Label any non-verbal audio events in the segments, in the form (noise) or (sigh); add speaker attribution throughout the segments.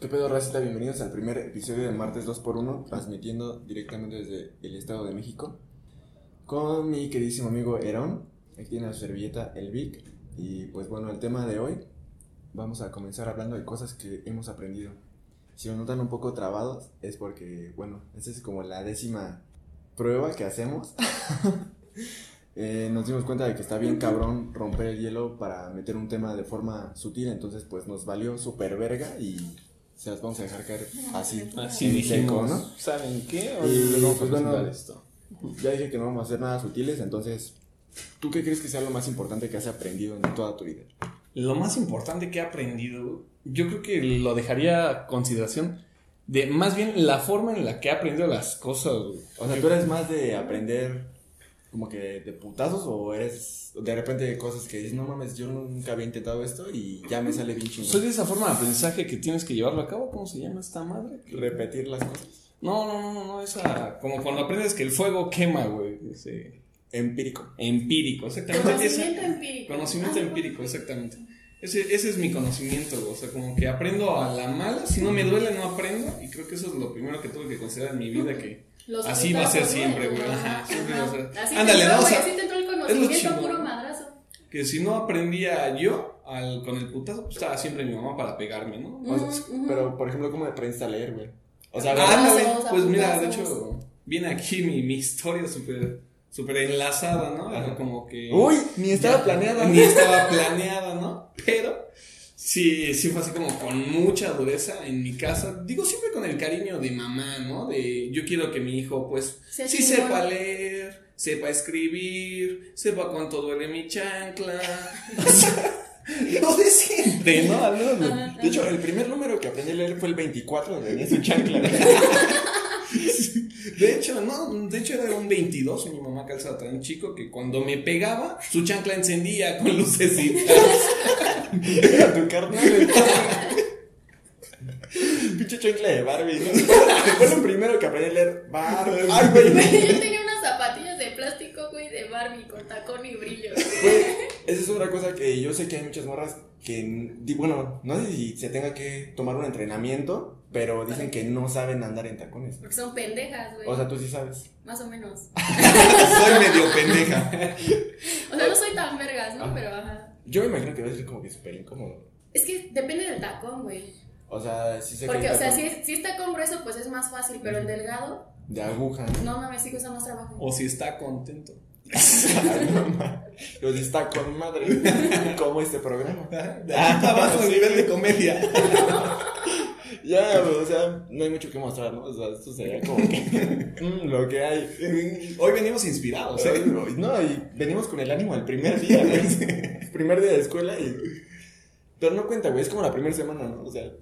Speaker 1: ¿Qué pedo, racita? Bienvenidos al primer episodio de Martes 2x1, transmitiendo directamente desde el Estado de México. Con mi queridísimo amigo Erón. Aquí tiene la servilleta, el Vic. Y pues bueno, el tema de hoy, vamos a comenzar hablando de cosas que hemos aprendido. Si nos notan un poco trabados, es porque, bueno, esta es como la décima prueba que hacemos. (laughs) Eh, nos dimos cuenta de que está bien cabrón romper el hielo para meter un tema de forma sutil, entonces pues nos valió super verga y se las vamos a dejar caer así.
Speaker 2: Así
Speaker 1: en
Speaker 2: dijimos,
Speaker 1: seco, ¿no?
Speaker 2: ¿saben qué?
Speaker 1: Y,
Speaker 2: Hoy les vamos a
Speaker 1: pues, bueno,
Speaker 2: esto.
Speaker 1: Ya dije que no vamos a hacer nada sutiles, entonces, ¿tú qué crees que sea lo más importante que has aprendido en toda tu vida?
Speaker 2: Lo más importante que he aprendido, yo creo que lo dejaría a consideración de más bien la forma en la que he aprendido las cosas.
Speaker 1: O sea, ¿tú eres más de aprender como que de putazos o eres de repente cosas que dices, no mames, yo nunca había intentado esto y ya me sale bien chingón?
Speaker 2: Soy de esa forma de aprendizaje que tienes que llevarlo a cabo. ¿Cómo se llama esta madre?
Speaker 1: Repetir las cosas.
Speaker 2: No, no, no, no, no, esa. Como cuando aprendes que el fuego quema, güey. Ese.
Speaker 1: Empírico.
Speaker 2: Empírico, exactamente.
Speaker 3: Conocimiento
Speaker 2: esa-
Speaker 3: empírico.
Speaker 2: Conocimiento
Speaker 3: Ah,
Speaker 2: empírico, exactamente. Ese, ese es mi conocimiento, güey. o sea, como que aprendo a la mala, si no me duele no aprendo, y creo que eso es lo primero que tuve que considerar en mi vida, que
Speaker 3: Los
Speaker 2: así va a ser siempre, güey, ajá, siempre va a ser.
Speaker 3: Así
Speaker 2: Ándale, ¿no? O sea,
Speaker 3: así te entró el conocimiento puro madrazo.
Speaker 2: que si no aprendía yo al, con el putazo, pues estaba siempre mi mamá para pegarme, ¿no?
Speaker 1: O sea. Pero, por ejemplo, ¿cómo aprendiste a leer, güey? O sea,
Speaker 3: Ah,
Speaker 2: pues mira, de hecho, viene aquí mi, mi historia súper súper enlazada, ¿no?
Speaker 1: Ajá.
Speaker 2: Como que...
Speaker 1: Uy, ni estaba
Speaker 2: Ya,
Speaker 1: planeada.
Speaker 2: Ni estaba planeada, sí, sí fue así como con mucha dureza en mi casa. Digo siempre con el cariño de mamá, ¿no? De yo quiero que mi hijo, pues, sí sepa leer, sepa escribir, sepa cuánto duele mi chancla. (laughs) O sea, Lo de siempre, ¿no? Al menos lo-
Speaker 3: Ajá.
Speaker 1: De hecho, el primer número que aprendí a leer fue el 24, donde venía su chancla. (laughs)
Speaker 2: De hecho, no, de hecho era un 22, mi mamá calzaba tan chico que cuando me pegaba, su chancla encendía con lucecitas. (laughs)
Speaker 1: Era tu carnal. Pinche chancla de Barbie, ¿no? Fue lo primero que aprendí a leer. Barbie. Ay, güey.
Speaker 3: Zapatillas de plástico, güey, de Barbie con tacón y brillo.
Speaker 1: Güey, esa es otra cosa que yo sé que hay muchas morras que, bueno, no sé si se tenga que tomar un entrenamiento, pero dicen que no saben andar en tacones.
Speaker 3: Porque son pendejas, güey.
Speaker 1: O sea, tú sí sabes. (laughs)
Speaker 3: Más o menos.
Speaker 2: Soy medio pendeja.
Speaker 3: O sea, no soy tan vergas, ¿no? Pero ajá.
Speaker 1: Yo me imagino que debe ser como que súper incómodo.
Speaker 3: Es que depende del tacón, güey.
Speaker 1: O sea, si se
Speaker 3: Porque, o sea, si, es- si está con grueso, pues es más fácil, pero el delgado,
Speaker 1: De aguja.
Speaker 3: no mames, sí cuesta más trabajo.
Speaker 2: O si está contento. (laughs)
Speaker 1: No. Pero si está con madre. (laughs) Como este programa.
Speaker 2: Para abajo, nivel de comedia. (laughs)
Speaker 1: Ya, o sea, no hay mucho que mostrar, ¿no? O sea, esto sería como que mm, lo que hay.
Speaker 2: Hoy venimos inspirados, ¿eh?
Speaker 1: No, y venimos con el ánimo al primer día, güey. primer día de escuela y... Pero no cuenta, güey, es como la primera semana, ¿no? O sea,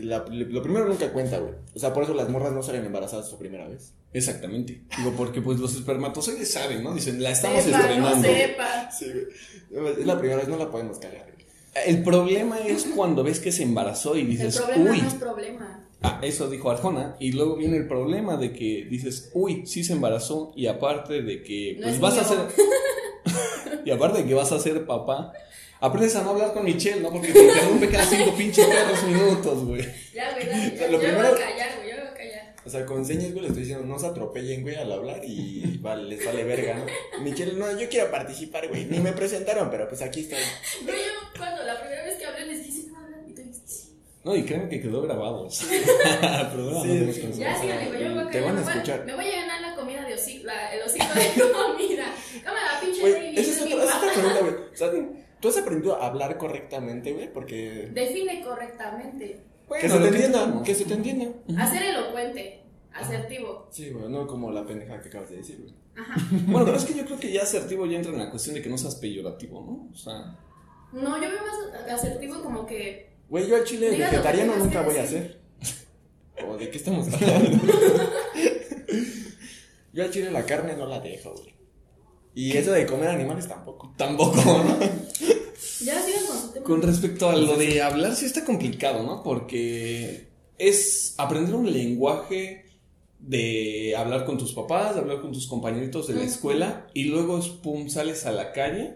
Speaker 1: la- lo primero nunca cuenta, güey. O sea, por eso las morras no salen embarazadas su primera vez.
Speaker 2: Exactamente. Digo, porque pues los espermatozoides saben, ¿no? Dicen, la estamos
Speaker 3: sepa,
Speaker 2: estrenando.
Speaker 3: no sepa.
Speaker 1: Sí, güey. Es la primera vez, no la podemos cagar.
Speaker 2: El problema es cuando ves que se embarazó y
Speaker 3: El
Speaker 2: dices,
Speaker 3: problema
Speaker 2: uy,
Speaker 3: no es problema.
Speaker 2: Ah, eso dijo Arjona. Y luego viene el problema de que dices, uy, sí se embarazó. Y aparte de que, pues
Speaker 3: es
Speaker 2: vas a ser. (laughs) y aparte de que vas a ser papá. Aprendes a no hablar con Michelle, ¿no? Porque te interrumpe cada cinco pinches perros minutos, güey.
Speaker 3: Ya, güey, ya, ya,
Speaker 1: sea, lo
Speaker 3: ya
Speaker 1: primero-
Speaker 3: voy a callar, güey, ya voy a callar.
Speaker 1: O sea, con señas, güey, le estoy diciendo, no se atropellen, güey, al hablar y vale, les vale verga, ¿no? Michelle, no, yo quiero participar, güey. Ni me presentaron, pero pues aquí estoy.
Speaker 3: Güey, yo cuando la primera vez que hablé les dije, no hablan, y tú dijiste, sí.
Speaker 2: No, y créeme que quedó grabado.
Speaker 1: Sí, (laughs)
Speaker 2: no tenemos
Speaker 1: sí.
Speaker 3: Ya, sí, güey, yo me voy a
Speaker 1: Te
Speaker 3: callar.
Speaker 1: van a
Speaker 3: me voy
Speaker 1: escuchar.
Speaker 3: Me voy a llenar la comida de hocico, la, el hocico de (laughs) comida. Cámara, pinche
Speaker 1: esa es
Speaker 3: mi
Speaker 1: otra, esa es otra
Speaker 3: guapa.
Speaker 1: pregunta, güey. ¿Tú has aprendido a hablar correctamente, güey? Porque...
Speaker 3: Define correctamente.
Speaker 2: Bueno,
Speaker 1: que se te entienda, que se te entienda.
Speaker 3: Hacer elocuente, asertivo.
Speaker 1: Sí, güey, no como la pendeja que acabas de decir, güey.
Speaker 3: Ajá.
Speaker 2: Bueno, pero es que yo creo que ya asertivo ya entra en la cuestión de que no seas peyorativo, ¿no? O sea,
Speaker 3: No, yo veo más asertivo como que.
Speaker 1: Güey, yo al chile
Speaker 3: Diga
Speaker 1: vegetariano nunca voy a hacer. ¿O de qué estamos hablando? (laughs) yo al chile la carne no la dejo, güey. Y eso de comer animales tampoco.
Speaker 2: tampoco, ¿no? (laughs)
Speaker 3: Con
Speaker 2: respecto a lo de hablar, sí está complicado, ¿no? Porque es aprender un lenguaje de hablar con tus papás, de hablar con tus compañeritos de la escuela, y luego, es, pum, sales a la calle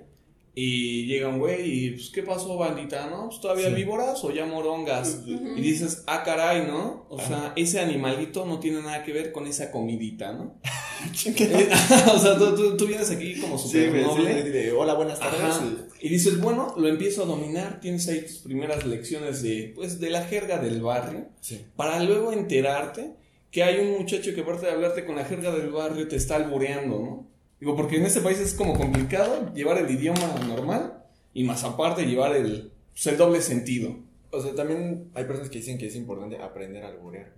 Speaker 2: Y llega un güey y, pues, ¿qué pasó, bandita, no? Pues, ¿Todavía
Speaker 1: Sí.
Speaker 2: víboras o ya morongas? Y dices, ah, caray, ¿no? O sea, ese animalito no tiene nada que ver con esa comidita, ¿no? (laughs) Eh, (laughs) o sea, tú, tú- tú vienes aquí como
Speaker 1: Sí,
Speaker 2: súper
Speaker 1: sí,
Speaker 2: noble.
Speaker 1: de, hola, buenas tardes.
Speaker 2: Y dices, bueno, lo empiezo a dominar, tienes ahí tus primeras lecciones de, pues, de la jerga del barrio,
Speaker 1: Sí.
Speaker 2: para luego enterarte que hay un muchacho que aparte de hablarte con la jerga del barrio te está albureando, ¿no? Digo, porque en este país es como complicado llevar el idioma normal y más aparte llevar el, pues, el doble sentido.
Speaker 1: O sea, también hay personas que dicen que es importante aprender a alburear.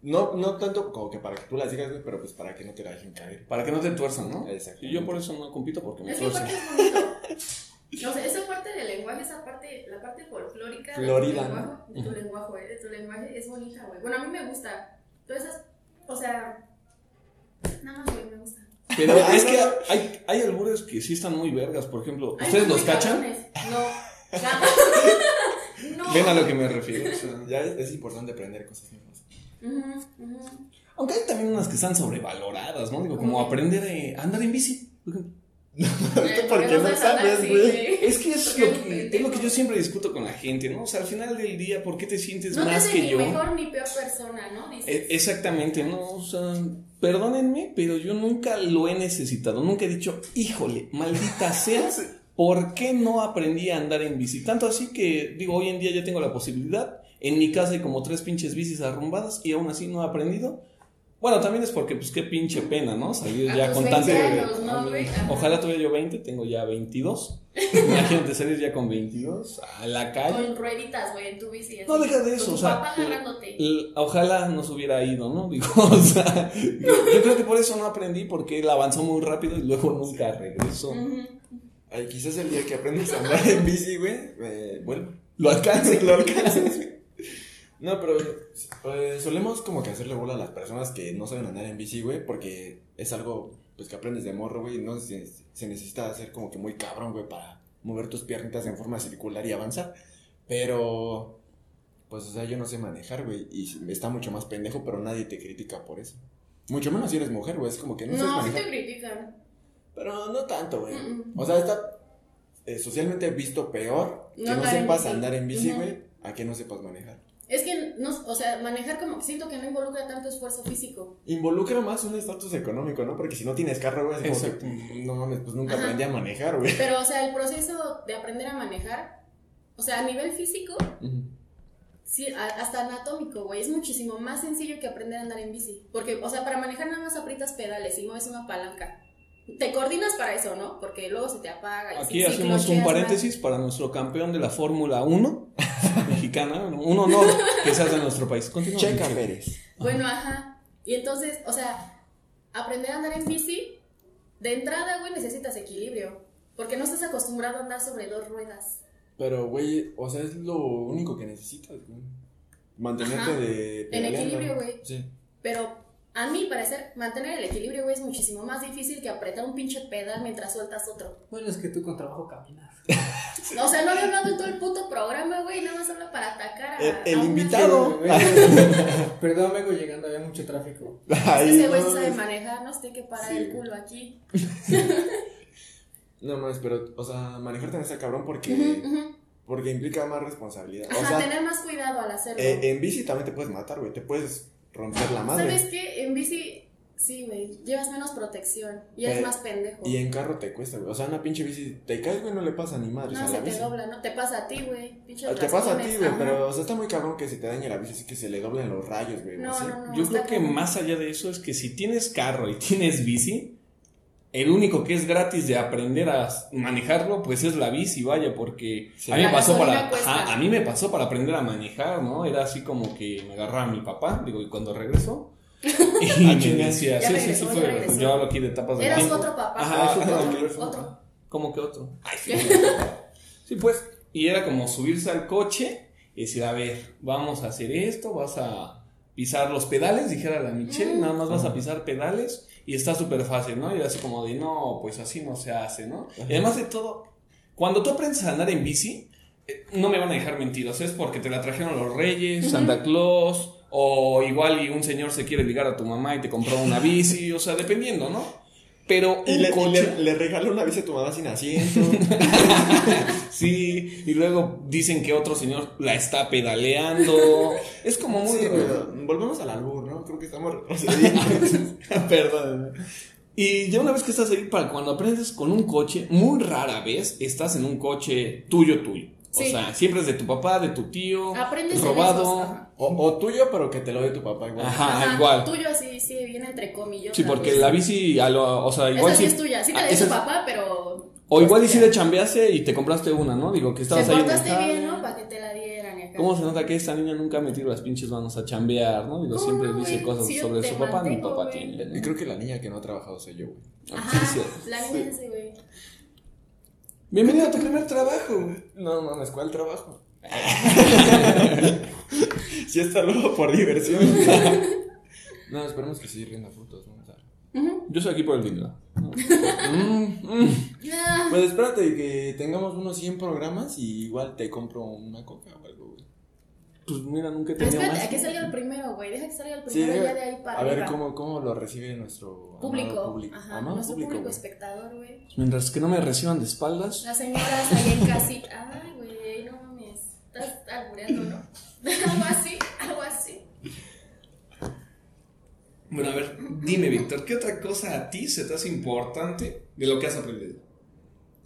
Speaker 1: No, no tanto como que para que tú las digas, pero pues para que no te la dejen caer.
Speaker 2: Para que no te tuerzan, ¿no?
Speaker 1: Exacto.
Speaker 2: Y yo por eso no compito porque me
Speaker 3: Es (laughs) que
Speaker 2: tuercen.
Speaker 3: aparte es bonito. O sea, esa parte del lenguaje, esa parte, la parte folclórica
Speaker 1: Florida,
Speaker 3: de tu
Speaker 1: ¿no?
Speaker 3: lenguaje, de tu lenguaje, eh, de tu lenguaje es bonita, güey. Bueno, a mí me gusta. Todas esas, o sea, nada más, güey, me gusta.
Speaker 2: Pero es
Speaker 1: no,
Speaker 2: que
Speaker 1: no.
Speaker 2: hay, hay albures que sí están muy vergas. Por ejemplo, ¿ustedes
Speaker 3: no,
Speaker 2: los cachan?
Speaker 3: cabrones. No. Nada. (laughs) no.
Speaker 2: Ven a lo que me refiero. o sea.
Speaker 1: Ya es, es importante aprender cosas nuevas.
Speaker 3: Ujú, ujú.
Speaker 2: Aunque hay también unas que están sobrevaloradas, ¿no? Digo, como aprender eh, a andar en bici. (laughs) por.
Speaker 3: Eh,
Speaker 1: porque no
Speaker 3: sabes sí,
Speaker 1: güey.
Speaker 2: Es que es (laughs) lo que,
Speaker 3: pendejo.
Speaker 2: es lo que yo siempre discuto con la gente, ¿no? O sea, al final del día, ¿por qué te sientes
Speaker 3: No
Speaker 2: más que
Speaker 3: ni
Speaker 2: yo?
Speaker 3: mejor ni peor persona, ¿no? Dices.
Speaker 2: E- Exactamente, ¿no? O sea, perdónenme, pero yo nunca lo he necesitado. Nunca he dicho, híjole, maldita (laughs) sea, ¿por qué no aprendí a andar en bici? Tanto así que, digo, hoy en día ya tengo la posibilidad. En mi casa hay como tres pinches bicis arrumbadas y aún así no he aprendido. Bueno, también es porque, pues, qué pinche pena, ¿no? Salir
Speaker 3: A
Speaker 2: ya con
Speaker 3: 20
Speaker 2: tanto.
Speaker 3: años, ¿no, güey? Ajá.
Speaker 2: Ojalá tuviera yo 20, tengo ya 22. Imagínate salir ya con 22 a la calle.
Speaker 3: Con rueditas, güey, en tu bici. así.
Speaker 2: No, deja de eso,
Speaker 3: Con
Speaker 2: o sea,
Speaker 3: papá agarrándote.
Speaker 2: Ojalá nos hubiera ido, ¿no? Digo, (laughs) o sea, yo, yo creo que por eso no aprendí, porque él avanzó muy rápido y luego nunca regresó.
Speaker 1: Ay, quizás el día que aprendas a andar en bici, güey, eh, vuelva.
Speaker 2: Lo alcancé.
Speaker 1: Lo alcanzas, (laughs) güey. No, pero eh, solemos como que hacerle bola a las personas que no saben andar en bici, güey, porque es algo pues que aprendes de morro, güey, y no se, se necesita hacer como que muy cabrón, güey, para mover tus piernitas en forma circular y avanzar. Pero pues o sea, yo no sé manejar, güey, y está mucho más pendejo, pero nadie te critica por eso. Mucho menos si eres mujer, güey, es como que no, sabes
Speaker 3: No, sí
Speaker 1: manejar.
Speaker 3: te critican.
Speaker 1: Pero no tanto, güey.
Speaker 3: Mm-mm.
Speaker 1: O sea, está eh, socialmente visto peor que
Speaker 3: No
Speaker 1: no, sepas andar en bici, güey, a que no sepas manejar.
Speaker 3: Es que, no, o sea, manejar como que siento que no involucra tanto esfuerzo físico.
Speaker 1: Involucra más un estatus económico, ¿no? Porque si no tienes carro, güey, es como
Speaker 2: Exacto.
Speaker 1: que, mm, no mames, pues nunca
Speaker 3: Ajá.
Speaker 1: aprendí a manejar, güey.
Speaker 3: Pero, o sea, el proceso de aprender a manejar, o sea, a nivel físico, sí, a- hasta anatómico, güey, es muchísimo más sencillo que aprender a andar en bici. Porque, o sea, para manejar nada más aprietas pedales y mueves una palanca. Te coordinas para eso, ¿no? Porque luego se te apaga. Y
Speaker 2: Aquí
Speaker 3: sí, sí,
Speaker 2: hacemos un paréntesis para nuestro campeón de la Fórmula 1 mexicana. Un honor que seas de nuestro país. Continúa.
Speaker 1: Checa. Pérez.
Speaker 3: Bueno, ajá. Y entonces, o sea, aprender a andar en bici, de entrada, güey, necesitas equilibrio. Porque no estás acostumbrado a andar sobre dos ruedas.
Speaker 1: Pero, güey, o sea, es lo único que necesitas, güey. Mantenerte
Speaker 3: Ajá.
Speaker 1: de...
Speaker 3: En equilibrio, güey.
Speaker 1: Sí.
Speaker 3: Pero a mi parecer, mantener el equilibrio, güey, es muchísimo más difícil que apretar un pinche pedal mientras sueltas otro.
Speaker 4: Bueno, es que tú con trabajo caminas. (laughs)
Speaker 3: O sea, no había hablado en todo el puto programa, güey, nada más habla para.
Speaker 1: El- el
Speaker 3: a
Speaker 1: invitado. (laughs)
Speaker 4: Perdón, vengo llegando, había mucho tráfico.
Speaker 3: Que
Speaker 1: Ay,
Speaker 3: ese güey
Speaker 1: no,
Speaker 3: sabe
Speaker 1: es-
Speaker 3: manejar, no sé qué parar
Speaker 1: Sí,
Speaker 3: el culo aquí.
Speaker 1: No más, pero, o sea, manejar también está cabrón porque, porque implica más responsabilidad.
Speaker 3: Ajá,
Speaker 1: o sea,
Speaker 3: tener más cuidado al hacerlo.
Speaker 1: eh, en bici también te puedes matar, güey. Te puedes romper la madre.
Speaker 3: ¿Sabes qué? En bici, sí, güey, llevas menos protección y eres
Speaker 1: Eh,
Speaker 3: más pendejo.
Speaker 1: Y en carro te cuesta, güey. O sea, una pinche bici, te caes, güey, no le pasa ni madres
Speaker 3: No,
Speaker 1: a
Speaker 3: se
Speaker 1: la
Speaker 3: te
Speaker 1: bici.
Speaker 3: dobla, ¿no? Te pasa a ti, güey.
Speaker 1: Te pasa a ti, güey, pero o sea, está muy cabrón que se te dañe la bici, así que se le doblen los rayos, güey.
Speaker 3: No, no, no.
Speaker 2: Yo creo que más allá de eso es que si tienes carro y tienes bici, el único que es gratis de aprender a manejarlo, pues es la bici, vaya, porque
Speaker 1: Sí.
Speaker 2: a mí me pasó para, ajá, a mí me pasó para aprender a manejar, ¿no? Era así como que me agarraba mi papá, digo, y cuando regresó, y me decía,
Speaker 3: Ya
Speaker 2: sí, sí, sí, fue,
Speaker 3: regresó.
Speaker 2: yo hablo aquí de etapas de
Speaker 3: Eras
Speaker 2: tiempo.
Speaker 3: otro papá.
Speaker 2: Ajá, otro,
Speaker 1: Otro.
Speaker 3: Otro.
Speaker 2: ¿Cómo que otro? Ay, sí. (laughs) sí, pues, y era como subirse al coche y decir, a ver, vamos a hacer esto, vas a pisar los pedales, dijera la Michelle,
Speaker 3: Mm.
Speaker 2: nada más vas a pisar pedales y está súper fácil, ¿no? Y era así como de, no, pues así no se hace, ¿no? Y además de todo, cuando tú aprendes a andar en bici, eh, no me van a dejar mentiras, es porque te la trajeron los reyes, Santa Claus, o igual y un señor se quiere ligar a tu mamá y te compró una bici, o sea, dependiendo, ¿no? Pero
Speaker 1: Y
Speaker 2: un
Speaker 1: le, y
Speaker 2: coche.
Speaker 1: le, le regala una bici a tu mamá sin asiento. (laughs)
Speaker 2: Sí, y luego dicen que otro señor la está pedaleando. Es como muy.
Speaker 1: Sí, pero volvemos al albur, ¿no? Creo que estamos retrocediendo. (laughs)
Speaker 2: Perdón. Y ya una vez que estás ahí, para cuando aprendes con un coche, muy rara vez estás en un coche tuyo, tuyo. O
Speaker 3: Sí.
Speaker 2: sea, siempre es de tu papá, de tu tío,
Speaker 3: Aprendes en
Speaker 2: robado.
Speaker 1: o, o tuyo, pero que te lo dé tu papá igual.
Speaker 2: Ajá.
Speaker 3: Ajá,
Speaker 2: igual.
Speaker 3: Tuyo así, sí, viene entre comillas.
Speaker 2: Sí, porque la bici, a lo- o sea, igual
Speaker 3: Esa sí
Speaker 2: sí-
Speaker 3: es tuya, sí te
Speaker 2: ah,
Speaker 3: la dio tu
Speaker 2: es-
Speaker 3: papá, pero.
Speaker 2: O igual y
Speaker 3: pues,
Speaker 2: si
Speaker 3: ya.
Speaker 2: le chambeaste y te compraste una, ¿no? Digo, que
Speaker 3: Te
Speaker 2: estabas ahí
Speaker 3: portaste
Speaker 2: jale.
Speaker 3: bien, ¿no? Para que te la dieran. y acá.
Speaker 2: ¿Cómo se nota que esta niña nunca ha metido las pinches manos a chambear, no? Digo,
Speaker 3: ¿Cómo
Speaker 2: siempre
Speaker 3: no,
Speaker 2: dice cosas
Speaker 3: Si
Speaker 2: sobre
Speaker 3: te
Speaker 2: su papá, mi papá
Speaker 3: güey.
Speaker 2: tiene. ¿no?
Speaker 1: Y creo que la niña que no ha trabajado soy yo, güey.
Speaker 3: Ajá, (laughs)
Speaker 2: Sí,
Speaker 3: la niña ese, güey.
Speaker 2: Bienvenido a tu primer trabajo, güey.
Speaker 1: No mames, ¿cuál trabajo? (laughs) si está luego por diversión. no, esperemos que sí rinda frutos, ¿no? O sea.
Speaker 2: Yo soy aquí por el dinero. ¿no? Mm, mm.
Speaker 1: Pues espérate que tengamos unos 100 programas y igual te compro una coca o algo, güey.
Speaker 2: Pues mira, nunca he
Speaker 3: Pero
Speaker 2: tenido
Speaker 3: espérate,
Speaker 2: más.
Speaker 3: a que salga el primero, güey. Deja que salga el
Speaker 1: Sí,
Speaker 3: ya de ahí para
Speaker 1: a ver
Speaker 3: arriba.
Speaker 1: cómo, cómo lo recibe nuestro
Speaker 3: Público.
Speaker 1: público.
Speaker 3: Ajá,
Speaker 1: Amado
Speaker 3: nuestro público, espectador, güey.
Speaker 2: Mientras que no me reciban de espaldas.
Speaker 3: Las señoras ahí en casita. Ay, güey, no mames. Estás albureando, ¿no? (laughs) algo así, algo así.
Speaker 2: Bueno, a ver, dime, Víctor, ¿qué otra cosa a ti se te hace importante de lo que has aprendido?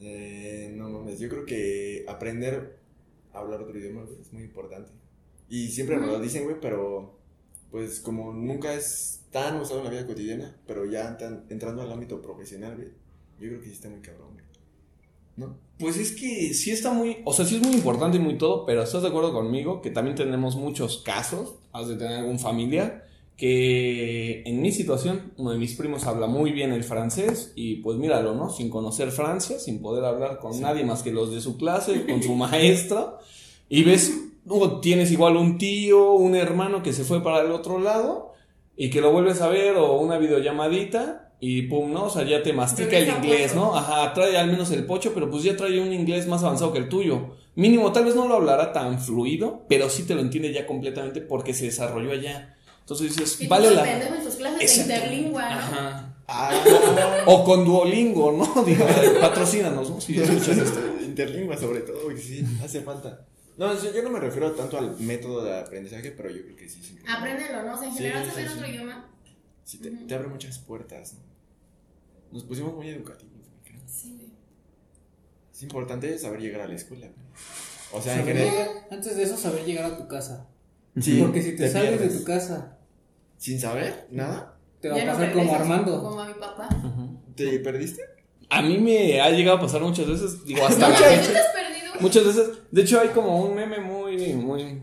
Speaker 1: Eh, no mames, yo creo que aprender a hablar otro idioma güey, es muy importante. Y siempre me lo dicen, güey, pero pues como nunca es tan usado en la vida cotidiana, pero ya tan- entrando al ámbito profesional, güey, yo creo que sí está muy cabrón, güey. ¿No?
Speaker 2: Pues es que sí está muy, o sea, sí es muy importante y muy todo, pero estás de acuerdo conmigo que también tenemos muchos casos, has de tener algún familiar, que en mi situación, uno de mis primos habla muy bien el francés y pues míralo, ¿no? Sin conocer Francia, sin poder hablar con nadie más que los de su clase, con su (laughs) maestra, y ves, o tienes igual un tío, un hermano que se fue para el otro lado y que lo vuelves a ver o una videollamadita y pum, ¿no? O sea, ya te mastica el inglés. ¿no? Ajá, trae al menos el pocho, pero pues ya trae un inglés más avanzado que el tuyo. Mínimo, tal vez no lo hablará tan fluido, pero sí te lo entiende ya completamente porque se desarrolló allá. Entonces dices,
Speaker 3: Y
Speaker 2: vale la...
Speaker 3: en tus clases de interlingua, ¿no?
Speaker 2: Ajá.
Speaker 1: Ah,
Speaker 2: O con Duolingo, ¿no? Digo, patrocínanos, ¿no? Si (laughs) escuchas esto.
Speaker 1: interlingua sobre todo, güey, sí, hace falta. No, yo yo no me refiero tanto al método de aprendizaje, pero yo creo que sí. sí
Speaker 3: Apréndelo, ¿no? O sea, en general
Speaker 1: sí,
Speaker 3: saber
Speaker 1: sí.
Speaker 3: otro idioma.
Speaker 1: Sí, te, te abre muchas puertas, ¿no? Nos pusimos muy educativos, creo.
Speaker 3: Sí.
Speaker 1: Es importante saber llegar a la escuela, güey. O sea, en general.
Speaker 4: antes de eso, saber llegar a tu casa.
Speaker 1: Sí,
Speaker 4: Porque si te, sales
Speaker 1: pierdes.
Speaker 4: de tu casa,
Speaker 1: Sin saber nada,
Speaker 4: te va a
Speaker 3: Ya no
Speaker 4: pasar como Armando.
Speaker 3: Como a mi papá.
Speaker 1: ¿te perdiste?
Speaker 2: A mí me ha llegado a pasar muchas veces, digo, hasta la
Speaker 3: ¿Tú te
Speaker 2: fecha. Muchas veces, de hecho hay como un meme muy, muy,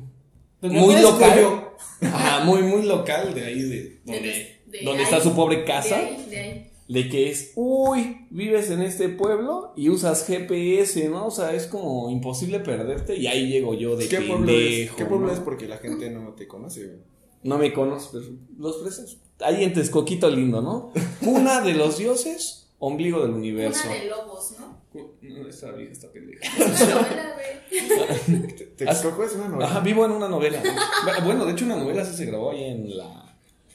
Speaker 4: Pues
Speaker 2: muy local.
Speaker 4: yo.
Speaker 2: Ajá, muy, muy local de ahí, de donde,
Speaker 3: De- de
Speaker 2: donde
Speaker 3: ahí.
Speaker 2: está su pobre
Speaker 3: De
Speaker 2: casa.
Speaker 3: ahí, de ahí.
Speaker 2: De que es, uy, vives en este pueblo y usas GPS, ¿no? O sea, es como imposible perderte y ahí llego yo de
Speaker 1: ¿Qué pueblo es?
Speaker 2: pendejo,
Speaker 1: ¿Qué pueblo
Speaker 2: ¿no?
Speaker 1: es? Porque la gente no te conoce, güey.
Speaker 2: No me conoces, pero los fresas. Ahí en Texcoquito lindo, ¿no? Cuna de los dioses, ombligo del universo.
Speaker 3: Una de lobos, ¿no?
Speaker 2: No, esta vieja está pendeja.
Speaker 3: Es una novela, güey. (laughs)
Speaker 1: Te- Texcoco es una novela.
Speaker 2: Ajá, vivo en una novela. ¿no? Bueno, de hecho una novela sí se grabó ahí en la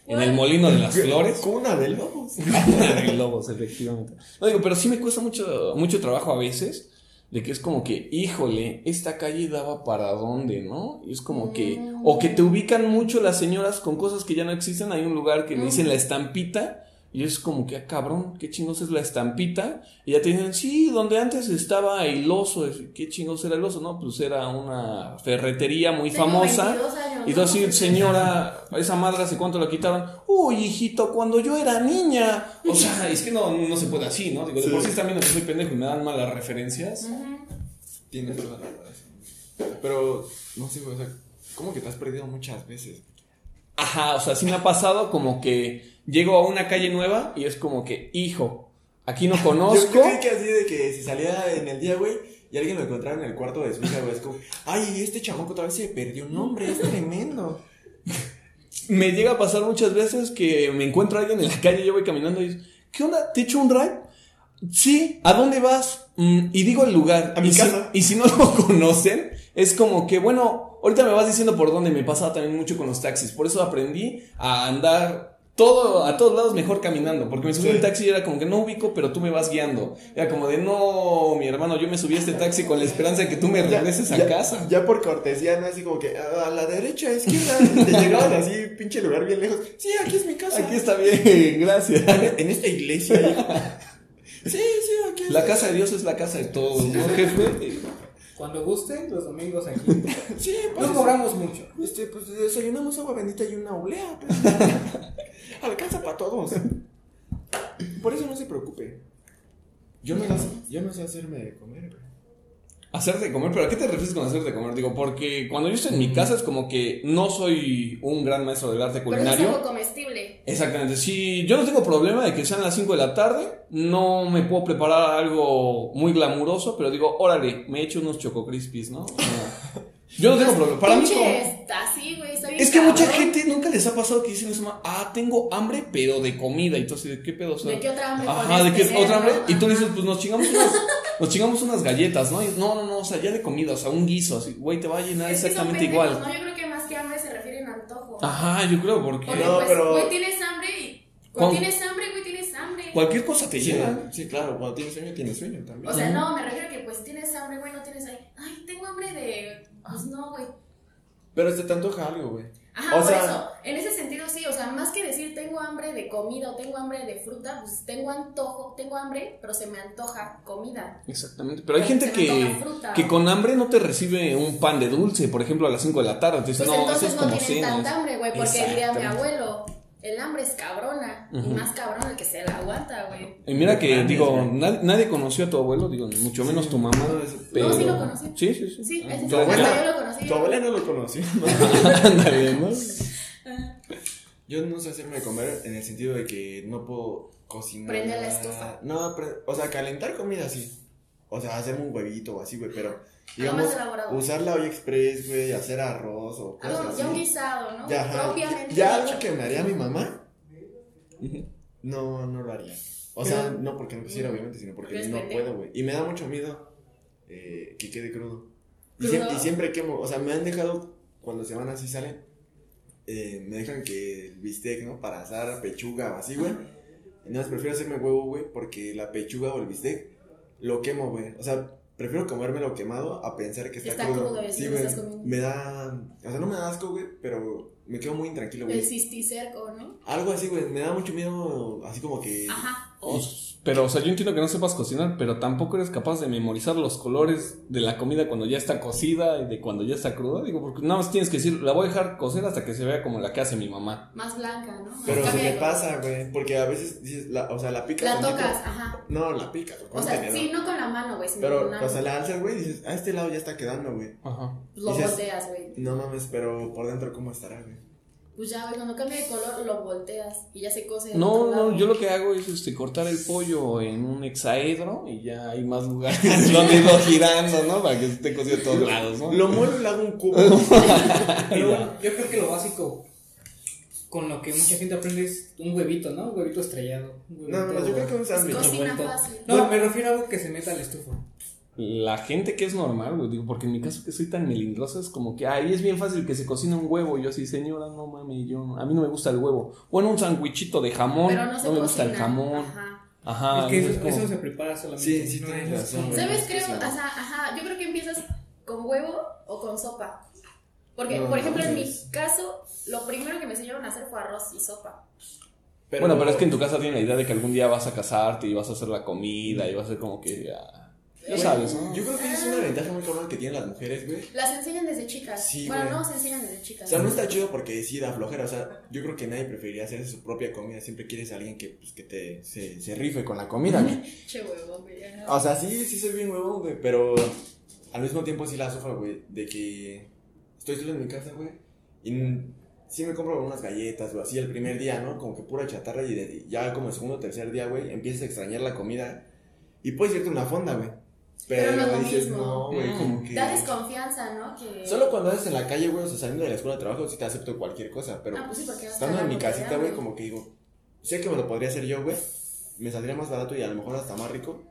Speaker 2: en el molino de las flores.
Speaker 1: Cuna de lobos. (laughs)
Speaker 2: de lobos, efectivamente. No digo, pero sí me cuesta mucho mucho trabajo a veces de que es como que, híjole, esta calle daba para dónde, ¿no? Y es como que o que te ubican mucho las señoras con cosas que ya no existen, hay un lugar que le dicen la estampita y es como que, ah, cabrón, qué chingos es la estampita. Y ya te dicen, sí, donde antes estaba el oso. ¿Qué chingos era el oso? No, pues era una ferretería muy
Speaker 3: Tengo
Speaker 2: famosa.
Speaker 3: 22 años,
Speaker 2: Y tú
Speaker 3: ¿no?
Speaker 2: así, señora, esa madre hace cuánto la quitaron. Uy, hijito, cuando yo era niña. O sea, (laughs) es que no, no se puede así, ¿no? Digo, de
Speaker 1: Sí.
Speaker 2: por sí están viendo que soy pendejo y me dan malas referencias.
Speaker 1: Tienes toda la razón. Pero, no sé, o sea, ¿cómo que te has perdido muchas veces?
Speaker 2: Ajá, o sea, sí me ha pasado como que llego a una calle nueva y es como que, hijo, aquí no (laughs) conozco.
Speaker 1: yo creí que así de que si salía en el día, güey, y alguien lo encontraba en el cuarto de su hija, güey, es como, ay, este chamaco otra vez se perdió un nombre, es tremendo. (laughs)
Speaker 2: Me llega a pasar muchas veces que me encuentro a alguien en la calle, yo voy caminando y dice, ¿qué onda? ¿Te echo un ride? Sí, ¿a dónde vas? "Mm", y digo el lugar.
Speaker 1: A mi
Speaker 2: y si-
Speaker 1: casa.
Speaker 2: y si no lo (laughs) conocen, es como que, bueno, ahorita me vas diciendo por dónde me pasaba también mucho con los taxis. Por eso aprendí a andar todo, a todos lados mejor caminando, porque me subí a un taxi y era como que no ubico, pero tú me vas guiando. Era como de, no, mi hermano, yo me subí a este taxi con la esperanza de que tú me regreses a
Speaker 1: ya,
Speaker 2: casa.
Speaker 1: Ya por cortesía, ¿no? Así como que "Ah, a la derecha, izquierda. (laughs) Te llegaban así, pinche lugar bien lejos. Sí, aquí es mi casa.
Speaker 2: Aquí está bien, (laughs) gracias.
Speaker 1: En esta iglesia. hijo. (laughs) sí, sí, aquí es.
Speaker 2: La casa de Dios es la casa de todos, ¿no, jefe?
Speaker 4: Cuando gusten, los domingos aquí. (laughs)
Speaker 1: Sí, pues.
Speaker 4: No cobramos mucho.
Speaker 1: Este, pues desayunamos agua bendita y una pues. (laughs) Alcanza para todos. Por eso no se preocupe. Yo no, las- yo no sé hacerme de comer, güey.
Speaker 2: Hacer de comer, pero ¿a qué te refieres con hacer de comer? Digo, porque cuando yo estoy en mi casa es como que no soy un gran maestro del arte
Speaker 3: Pero no es
Speaker 2: culinario.
Speaker 3: algo comestible.
Speaker 2: Exactamente, si yo no tengo problema de que sean las 5 de la tarde, no me puedo preparar algo muy glamuroso, pero digo, órale, me echo unos choco crispies, ¿no? (laughs) Yo no tengo problema. Para mí,
Speaker 3: Pinche,
Speaker 2: como-
Speaker 3: está así, güey, está bien
Speaker 2: es que mucha gente nunca les ha pasado que dicen eso, ah, tengo hambre, pero de comida. Y tú así, ¿de qué pedo? O sea,
Speaker 3: ¿De qué otra hambre
Speaker 2: Ajá, ¿de qué
Speaker 3: tener,
Speaker 2: otra hambre?
Speaker 3: no?
Speaker 2: Y tú dices, pues nos chingamos unas, nos chingamos unas galletas, ¿no? Y, no, no, no, o sea, ya de comida, o sea, un guiso, así, güey, te va a llenar
Speaker 3: Es que son
Speaker 2: exactamente
Speaker 3: pendejos,
Speaker 2: igual.
Speaker 3: No, yo creo que más que hambre se refieren a antojo.
Speaker 2: Ajá, yo creo, porque
Speaker 3: Porque
Speaker 1: No,
Speaker 3: pues,
Speaker 1: pero-
Speaker 3: güey, tienes hambre y. Cuando tienes hambre, güey, tienes hambre.
Speaker 2: cualquier cosa te
Speaker 1: Sí,
Speaker 2: llena.
Speaker 1: sí, claro, cuando tienes sueño, tienes sueño también.
Speaker 3: O sea, no, me refiero a que pues tienes hambre, güey, no tienes ahí. Ay, tengo hambre de. Pues no, güey.
Speaker 1: Pero se te antoja algo, güey.
Speaker 3: Ajá,
Speaker 1: O
Speaker 3: por
Speaker 1: sea-
Speaker 3: eso. En ese sentido, sí. O sea, más que decir tengo hambre de comida o tengo hambre de fruta, pues tengo antojo, tengo hambre, pero se me antoja comida.
Speaker 2: Exactamente, pero hay gente que,
Speaker 3: fruta.
Speaker 2: que con hambre no te recibe un pan de dulce, por ejemplo, a las 5 de la tarde. Dices,
Speaker 3: Pues
Speaker 2: no, eso
Speaker 3: entonces
Speaker 2: es
Speaker 3: no
Speaker 2: como cena.
Speaker 3: tanta hambre, güey, porque diría mi abuelo, el hambre es cabrona. Y más cabrón el que se la aguanta, güey.
Speaker 2: Y mira que,
Speaker 1: Mames,
Speaker 2: digo, nadie, nadie conoció a tu abuelo, digo, mucho menos tu mamá.
Speaker 1: No,
Speaker 2: Pero...
Speaker 3: sí lo conocí.
Speaker 2: Sí, sí, sí.
Speaker 3: Sí,
Speaker 2: Ah,
Speaker 3: ese
Speaker 2: tu abuela-
Speaker 3: yo lo conocí.
Speaker 1: Tu abuela no lo conoció.
Speaker 2: ¿no? (laughs)
Speaker 1: Yo no sé hacerme comer en el sentido de que no puedo cocinar.
Speaker 3: Prende la estufa.
Speaker 1: No, pre- o sea, calentar comida sí. O sea, hacerme un huevito o así, güey, pero digamos
Speaker 3: más elaborado.
Speaker 1: usar la olla express, güey, hacer arroz o cosas
Speaker 3: Algo, ya un
Speaker 1: así.
Speaker 3: guisado, ¿no?
Speaker 1: Ya, ajá.
Speaker 3: Propiamente.
Speaker 1: Ya
Speaker 3: dicho.
Speaker 1: algo que me haría mi mamá, no, no lo haría. O sea, no porque no quisiera,
Speaker 3: Mm.
Speaker 1: obviamente, sino porque no puedo, güey. Y me da mucho miedo eh, que quede crudo. Y,
Speaker 3: ¿Crudo?
Speaker 1: siem- y siempre quemo, o sea, me han dejado, cuando se van así salen, eh, me dejan que el bistec, ¿no? Para asar pechuga o así, güey. Nada más prefiero hacerme huevo, güey, porque la pechuga o el bistec lo quemo, güey. O sea, prefiero comérmelo quemado a pensar que está,
Speaker 3: Está
Speaker 1: crudo.
Speaker 3: crudo,
Speaker 1: sí, güey. Me da, o sea, no me da asco, güey, pero me quedo muy intranquilo,
Speaker 3: El
Speaker 1: güey.
Speaker 3: cisticerco, ¿no?
Speaker 1: Algo así, güey, me da mucho miedo, así como que...
Speaker 3: Ajá.
Speaker 2: Pero, o sea, yo entiendo que no sepas cocinar, pero tampoco eres capaz de memorizar los colores de la comida cuando ya está cocida y de cuando ya está cruda. Digo, porque nada más tienes que decir, la voy a dejar cocer hasta que se vea como la que hace mi mamá.
Speaker 3: Más blanca, ¿no? Más
Speaker 1: Pero se
Speaker 3: color.
Speaker 1: pasa, güey, porque a veces dices, la, o sea, la picas
Speaker 3: La tocas, ajá.
Speaker 1: No, la picas,
Speaker 3: O sea,
Speaker 1: tenedor.
Speaker 3: sí, no con la mano, güey,
Speaker 1: Pero,
Speaker 3: con
Speaker 1: o sea, la alzas, güey, y dices, a este lado ya está quedando, güey.
Speaker 2: Ajá.
Speaker 3: Lo volteas, güey.
Speaker 1: No mames, pero por dentro, ¿cómo estará, güey?
Speaker 3: Pues ya, cuando cambia de color, lo volteas y ya se cose.
Speaker 2: No, no, yo lo que hago es este, cortar el pollo en un hexaedro y ya hay más lugares donde irlo girando, ¿no? Para que esté cocido de todos lados, ¿no?
Speaker 1: Lo muevo y le hago un cubo. (laughs)
Speaker 4: Pero yo creo que lo básico con lo que mucha gente aprende es un huevito, ¿no? Un huevito estrellado. un
Speaker 1: No, no, yo creo que un sándwich.
Speaker 3: Cocina
Speaker 4: revuelto.
Speaker 3: fácil.
Speaker 4: No, me refiero a algo que se meta a la estufa.
Speaker 2: La gente que es normal, güey, digo, porque en mi caso que soy tan melindroso es como que, ay, es bien fácil que se cocine un huevo. Y yo así, señora, no mames, yo, a mí no me gusta el huevo. Bueno, un sandwichito de jamón,
Speaker 3: Pero no
Speaker 2: no,
Speaker 3: se
Speaker 2: me gusta el jamón.
Speaker 3: Ajá.
Speaker 2: Ajá.
Speaker 4: es que eso,
Speaker 2: como-
Speaker 4: eso se prepara solamente.
Speaker 1: Sí, sí,
Speaker 4: no
Speaker 1: tienes
Speaker 4: es
Speaker 1: razón.
Speaker 3: ¿Sabes?
Speaker 1: es
Speaker 3: Creo, o sea, ajá, yo creo que empiezas con huevo o con sopa. Porque,
Speaker 1: No,
Speaker 3: por ejemplo, en mi
Speaker 1: mames.
Speaker 3: caso, lo primero que me enseñaron a hacer fue arroz y sopa.
Speaker 2: Bueno, pero es que en tu casa tiene la idea de que algún día vas a casarte y vas a hacer la comida y vas a ser como que. ah, ya
Speaker 1: Güey,
Speaker 2: sabes, ¿no?
Speaker 1: Yo creo que es una ventaja muy cabrón que tienen las mujeres, güey.
Speaker 3: Las enseñan desde chicas.
Speaker 1: Sí,
Speaker 3: bueno,
Speaker 1: güey.
Speaker 3: no se enseñan desde chicas.
Speaker 1: O sea, no está chido porque sí da flojera. O sea, yo creo que nadie preferiría hacer su propia comida. Siempre quieres a alguien que, pues, que te se, se rife con la comida, güey. (laughs)
Speaker 3: Che huevo, güey. ajá.
Speaker 1: O sea, sí, sí soy bien huevón, güey. Pero al mismo tiempo sí la sufro, güey. De que estoy solo en mi casa, güey. Y sí me compro unas galletas, o así el primer día, ¿no? Como que pura chatarra. Y de- ya como el segundo o tercer día, güey, empiezas a extrañar la comida. Y puedes irte a una fonda, güey. Pero,
Speaker 3: Pero no
Speaker 1: dices,
Speaker 3: mismo.
Speaker 1: no, güey,
Speaker 2: Mm.
Speaker 1: como que.
Speaker 3: Da desconfianza, ¿no? Que...
Speaker 1: Solo cuando andas en la calle, güey, o sea, saliendo de la escuela de trabajo, sí te acepto cualquier cosa. Pero
Speaker 3: Ah, pues sí, porque
Speaker 1: estando en mi casita, güey, como que digo, sé que me lo podría hacer yo, güey. Me saldría más barato y a lo mejor hasta más rico.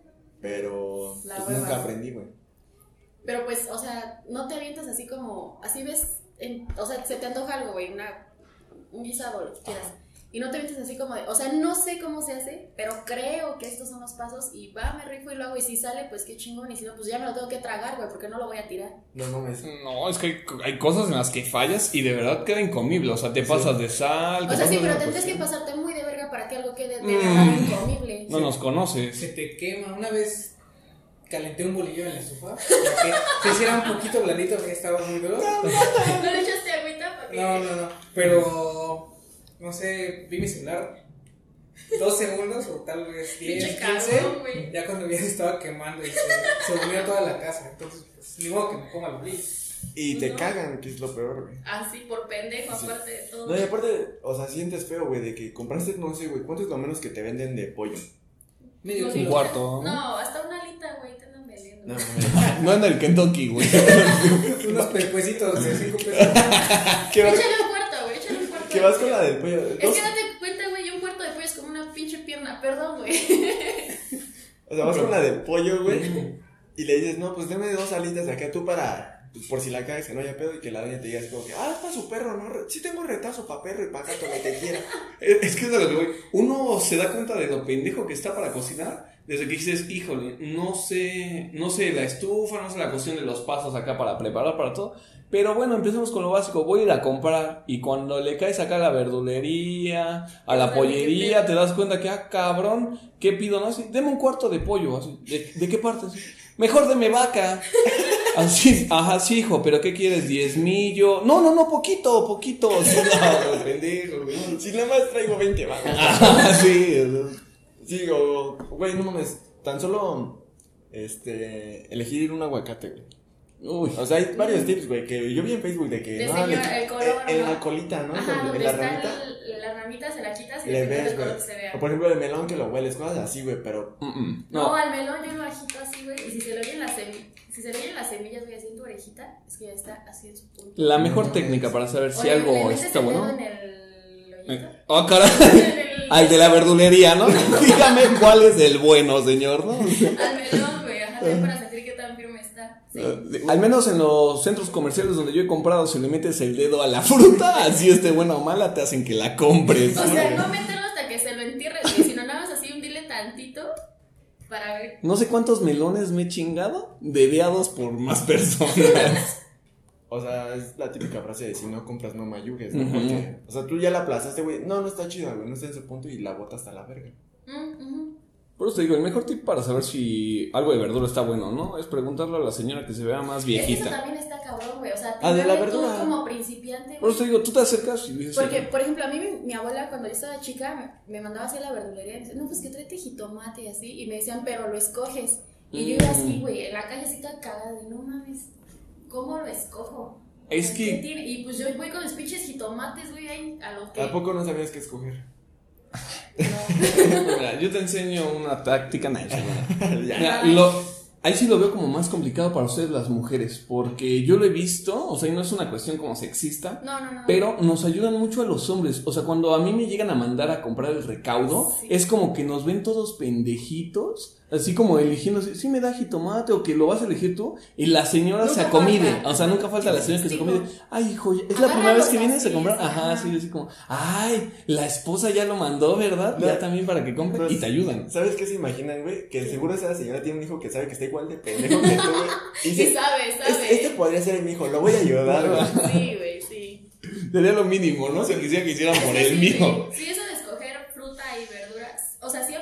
Speaker 1: Pero pues, nunca aprendí, güey.
Speaker 3: Pero pues, o sea, no te avientas así como, así ves, en- o sea, se te antoja algo, güey, una, un guisado, lo que quieras. Y no te metes así como de, o sea, no sé cómo se hace, pero creo que estos son los pasos y va, me rifo y lo hago y si sale, pues qué chingón y si no, pues ya me lo tengo que tragar, güey, porque no lo voy a tirar.
Speaker 1: No mames.
Speaker 2: No, es que hay, hay cosas en las que fallas y de verdad queda incomible. O sea, te pasas de sal.
Speaker 3: O sea, sí, pero tendrías que pasarte muy de verga para que algo quede de
Speaker 2: Mm.
Speaker 3: verdad incomible.
Speaker 2: No nos conoces.
Speaker 4: Se te quema. Una vez calenté un bolillo en la estufa para que se (laughs) hiciera un poquito blandito porque estaba muy duro.
Speaker 3: ¿No le echaste agüita para que.?
Speaker 4: No, no, no. Pero, no sé, vi mi celular dos segundos o tal vez 10,
Speaker 3: Pinche
Speaker 4: 15.
Speaker 3: cabrón, güey.
Speaker 4: Ya cuando ya se estaba quemando y se, se volvió toda la casa. Entonces, pues, ni modo que me coma el bolillo.
Speaker 1: Y te
Speaker 3: No.
Speaker 1: cagan, que es lo peor, güey.
Speaker 3: Así, por pendejo,
Speaker 1: Sí.
Speaker 3: aparte de todo.
Speaker 1: No, y aparte, o sea, sientes feo, güey, de que compraste, no sé, güey, ¿cuánto es lo menos que te venden de pollo?
Speaker 4: Medio
Speaker 3: No,
Speaker 2: Un
Speaker 3: sí.
Speaker 2: cuarto.
Speaker 3: No, hasta una alita, güey, te andan vendiendo.
Speaker 1: No. (laughs)
Speaker 2: No en el Kentucky, güey.
Speaker 4: Unos pescuecitos de 5 pesos. (laughs)
Speaker 1: ¿Qué qué vas con la del pollo?
Speaker 3: Es que date cuenta, güey, un cuarto de pollo es como una pinche pierna, perdón, güey.
Speaker 1: O sea, vas con la del pollo, güey, y le dices, no, pues deme dos alitas de acá tú para, por si la cagas, que no haya pedo, y que la doña te diga así como que, ah, está su perro, ¿no? Sí tengo retazo para perro y para gato, lo que quiera. (laughs)
Speaker 2: Es es que es de lo que voy. Uno se da cuenta de lo pendejo que está para cocinar desde que dices, híjole, no sé, no sé la estufa, no sé la cuestión de los pasos acá para preparar para todo. Pero bueno, empecemos con lo básico. Voy a ir a comprar y cuando le caes acá a la verdulería, a la pollería, te das cuenta que, ah, cabrón, ¿qué pido? No, así, deme un cuarto de pollo. Así, ¿De, de qué parte? Así, Mejor deme vaca. (laughs) Así, ajá, sí, hijo, pero ¿qué quieres? ¿Diezmillo? No, no, no, poquito, poquito. (laughs) Sí, no, pendejo, güey.
Speaker 1: Si nada más traigo 20 bajas.
Speaker 2: Ajá, sí.
Speaker 1: Sí, o, güey, no mames, tan solo, este, elegir un aguacate, güey.
Speaker 2: Uy,
Speaker 1: O sea, hay varios tips, güey, que yo vi en Facebook de que,
Speaker 3: De
Speaker 1: no,
Speaker 3: señor,
Speaker 1: le-
Speaker 3: el color,
Speaker 1: en, en
Speaker 3: ¿no?
Speaker 1: la colita, ¿no?
Speaker 3: Ajá,
Speaker 1: en la ramita,
Speaker 3: el- la ramita, se la quitas y
Speaker 1: le ves, güey.
Speaker 3: que se vea.
Speaker 1: O por ejemplo, el melón que lo hueles, cosas así, güey, pero
Speaker 2: mm, mm,
Speaker 3: No,
Speaker 2: no.
Speaker 3: al melón yo lo agito así, güey. Y si se le oyen las semillas, si se le oyen las semillas, güey, así en tu orejita, es que ya está así en su punto.
Speaker 2: La mejor técnica para saber si
Speaker 3: Oye, ¿le
Speaker 2: algo
Speaker 3: metes
Speaker 2: está bueno.
Speaker 3: en el?
Speaker 2: Eh, Oh, caray. (laughs) (laughs) Al de la verdulería, ¿no? (laughs) Dígame cuál es el bueno, señor, ¿no?
Speaker 3: Al melón, güey, ajá, para sentir Sí.
Speaker 2: Al menos en los centros comerciales donde yo he comprado, si le metes el dedo a la (laughs) fruta, así esté buena o mala, te hacen que la compres.
Speaker 3: O sea, no meterlo hasta que se lo entierres, güey, sino nada más así hundile tantito para ver.
Speaker 2: No sé cuántos melones me he chingado, dedeados por más personas. (laughs)
Speaker 1: O sea, es la típica frase de si no compras no mayugues, ¿no? Porque, o sea, tú ya la aplazaste, güey. No, no está chida, güey. No está en su punto y la botas hasta la verga.
Speaker 3: Mm.
Speaker 2: Por eso te digo, el mejor tip para saber si algo de verdura está bueno o no es preguntarle a la señora que se vea más
Speaker 3: Es que eso
Speaker 2: viejita.
Speaker 3: también está cabrón, güey. O sea,
Speaker 1: Ah, de la
Speaker 3: tú
Speaker 1: verdura.
Speaker 3: como principiante,
Speaker 2: Por eso te digo, tú te acercas y dices.
Speaker 3: Porque, por ejemplo, a mí mi, mi abuela cuando yo estaba chica me, me mandaba así a la verdulería y me decía, no, pues que tráete jitomate y así. Y me decían, pero lo escoges. Y yo iba
Speaker 2: Mm.
Speaker 3: así, güey, en la calle así tan cagada de, no mames, ¿cómo lo escojo?
Speaker 2: Es
Speaker 3: ¿Qué
Speaker 2: que
Speaker 3: tiene? Y pues yo voy con los pinches jitomates, güey, ahí a lo que...
Speaker 1: ¿A poco no sabías qué escoger? (laughs)
Speaker 2: Mira, yo te enseño una táctica. (laughs) Mira, lo- ahí sí lo veo como más complicado para ustedes las mujeres, porque yo lo he visto, o sea, y no es una cuestión como sexista,
Speaker 3: No, no, no.
Speaker 2: pero nos ayudan mucho a los hombres. O sea, cuando a mí me llegan a mandar a comprar el recaudo,
Speaker 3: Sí.
Speaker 2: es como que nos ven todos pendejitos, así como eligiendo, si me da jitomate o que lo vas a elegir tú, y la señora se acomide.
Speaker 3: falta.
Speaker 2: O sea, nunca falta la señora que se
Speaker 3: Sí,
Speaker 2: acomide. Ay, hijo, es la primera vez que vienes a comprar.
Speaker 3: sí,
Speaker 2: Ajá,
Speaker 3: ajá.
Speaker 2: sí, así como, ay, la esposa ya lo mandó, ¿verdad?
Speaker 1: No.
Speaker 2: Ya también para que compre
Speaker 1: Pues,
Speaker 2: y te ayudan.
Speaker 1: ¿Sabes qué se imaginan, güey? Que seguro esa señora tiene un hijo que sabe que está igual de pendejo que tú, güey. (laughs) Y
Speaker 3: Sí
Speaker 1: dice,
Speaker 3: sabe,
Speaker 1: este,
Speaker 3: sabe.
Speaker 1: este podría ser mi hijo, lo voy a ayudar, güey.
Speaker 3: Sí, güey, sí. (laughs)
Speaker 2: Sería lo mínimo, ¿no? Se quisiera que hicieran por el
Speaker 3: sí,
Speaker 2: mío.
Speaker 3: Sí, eso de escoger fruta y verduras. O sea, sí.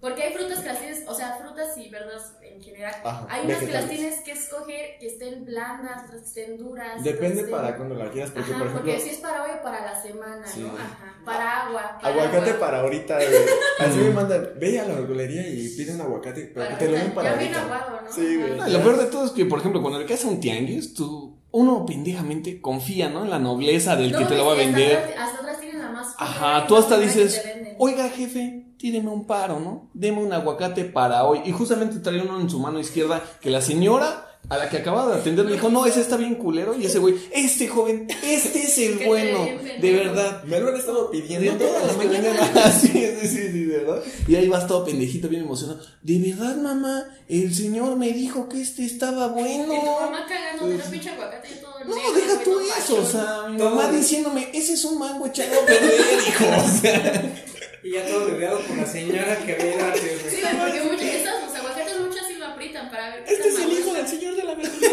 Speaker 3: Porque hay frutas que las tienes, o sea, frutas y verduras en general.
Speaker 1: Ajá,
Speaker 3: hay unas que las tienes que escoger que estén blandas, otras que estén duras.
Speaker 1: Depende
Speaker 3: otras que
Speaker 1: para
Speaker 3: estén-
Speaker 1: cuando la quieras, porque
Speaker 3: Ajá,
Speaker 1: por ejemplo,
Speaker 3: porque si es para hoy o para la semana,
Speaker 1: Sí.
Speaker 3: ¿no? Ajá. Para agua. Para
Speaker 1: aguacate
Speaker 3: agua.
Speaker 1: para ahorita, güey. (laughs) Así me mandan, ve a la verdulería y pide un aguacate, pero que te lo den
Speaker 3: ahorita.
Speaker 1: para
Speaker 3: Ya bien
Speaker 1: ahorita.
Speaker 3: aguado, ¿no?
Speaker 1: Sí, güey.
Speaker 2: Ah, Lo peor de todo es que, por ejemplo, cuando le caes a un tianguis, tú, uno pendejamente confía, ¿no? En la nobleza del que
Speaker 3: No,
Speaker 2: te lo va a
Speaker 3: y hasta
Speaker 2: vender.
Speaker 3: atrás- Hasta atrás tienen la más.
Speaker 2: Ajá, tú hasta
Speaker 3: que
Speaker 2: dices, oiga jefe, tíreme un paro, ¿no? Deme un aguacate para hoy. Y justamente trae uno en su mano izquierda que la señora a la que acababa de atender le dijo, no, ese está bien culero. Y ese güey, este joven, este es el bueno, de verdad.
Speaker 1: Me lo han estado pidiendo
Speaker 2: toda la mañana. sí, sí, sí, sí, de verdad. Y ahí vas todo pendejito, bien emocionado. De verdad, mamá, el señor me dijo que este estaba bueno.
Speaker 3: Y tu mamá cagando de la pinche aguacate y todo.
Speaker 2: No, deja tú eso, o sea, mi mamá diciéndome, ese es un mango echado a perder, hijo. O sea,
Speaker 4: Y ya todo dedeado por la señora que había ido antes.
Speaker 3: Sí,
Speaker 4: güey.
Speaker 3: porque muchos, estos, los aguacates muchos sí lo aprietan para ver qué
Speaker 2: este es el hijo del señor de la verdura. (laughs)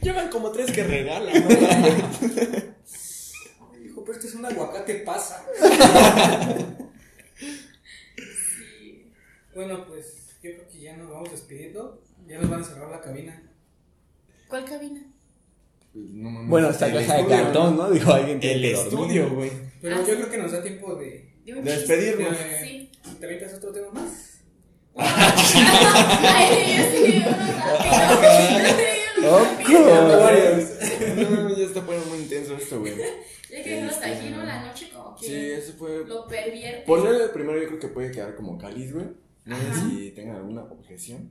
Speaker 2: Llevan como tres que regalan, ¿no?
Speaker 4: Dijo, pero este es un aguacate pasa.
Speaker 3: Sí.
Speaker 4: Bueno, pues yo creo que ya nos vamos despidiendo. Ya nos van a cerrar la cabina.
Speaker 3: ¿Cuál cabina?
Speaker 1: No.
Speaker 2: Bueno, esta
Speaker 1: El
Speaker 2: caja de
Speaker 1: estudio,
Speaker 2: cartón, ¿no? Dijo alguien
Speaker 1: El estudio, güey.
Speaker 4: Pero
Speaker 3: Ah,
Speaker 4: yo
Speaker 3: sí.
Speaker 4: creo que nos da tiempo de.
Speaker 1: Despedirnos.
Speaker 4: de-
Speaker 3: Sí.
Speaker 4: ¿Te avientas otro tema más? (laughs)
Speaker 3: Ay, sí.
Speaker 1: No ya está poniendo muy intenso esto, güey. (laughs)
Speaker 3: Ya que dejarlo hasta aquí, ¿no? La noche como
Speaker 1: Sí,
Speaker 3: que
Speaker 1: eso fue.
Speaker 3: lo pervierte.
Speaker 1: El primero, yo creo que puede quedar como cáliz, güey. No sé si tengan alguna objeción.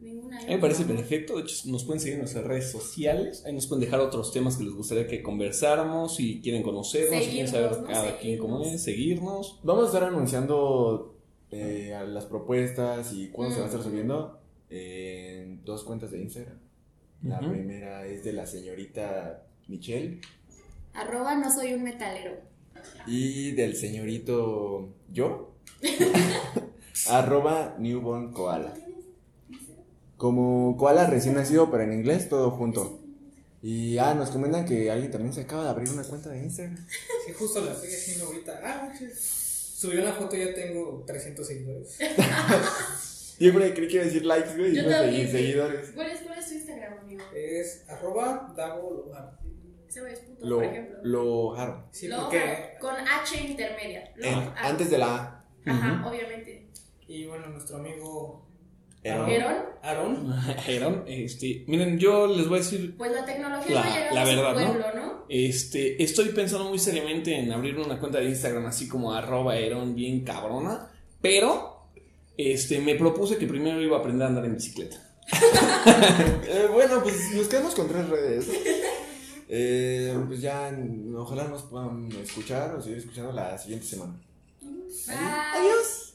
Speaker 3: Ninguna.
Speaker 2: A mí me parece perfecto. De hecho, nos pueden seguir en nuestras redes sociales. Ahí nos pueden dejar otros temas que les gustaría que conversáramos. Si quieren conocernos, si quieren saber cada quien cómo es, seguirnos.
Speaker 1: Vamos a estar anunciando eh, a las propuestas y cuándo se va a estar
Speaker 3: Ujú.
Speaker 1: subiendo en dos cuentas de Instagram. La primera es de la señorita Michelle
Speaker 3: Arroba no soy un metalero.
Speaker 1: y del señorito yo. (laughs) (laughs) arroba newborn koala. Como koala recién nacido, pero en inglés todo junto. Y ah, nos comentan que alguien también se acaba de abrir una cuenta de Instagram.
Speaker 4: Sí, justo la estoy haciendo ahorita. Ah, manches. Subí una foto y ya tengo 300 seguidores. (laughs)
Speaker 1: Yo creí que iba a decir likes, güey, y seguir seguidores.
Speaker 3: ¿Cuál es, ¿Cuál es tu Instagram, amigo?
Speaker 4: Es arroba Dago Lojar.
Speaker 3: Ese güey es puto,
Speaker 1: Lo,
Speaker 3: por ejemplo.
Speaker 1: lo jaro.
Speaker 4: Sí,
Speaker 3: Lo-
Speaker 4: porque.
Speaker 3: Con H intermedia. Lo-
Speaker 1: En- antes de la A.
Speaker 3: Ajá, obviamente.
Speaker 4: Y bueno, nuestro amigo. Aaron. (laughs)
Speaker 2: Aaron, este, miren, yo les voy a decir
Speaker 3: Pues la tecnología
Speaker 2: La-
Speaker 3: no
Speaker 2: la
Speaker 3: a su
Speaker 2: verdad, ¿no?
Speaker 3: pueblo, ¿no?
Speaker 2: Este, estoy pensando muy seriamente en abrir una cuenta de Instagram así como arroba Aeron bien cabrona, pero este, me propuse que primero iba a aprender a andar en bicicleta. (laughs)
Speaker 1: Eh, bueno, pues nos quedamos con tres redes. Eh, pues ya, ojalá nos puedan escuchar o seguir escuchando la siguiente semana.
Speaker 3: Bye.
Speaker 1: Adiós.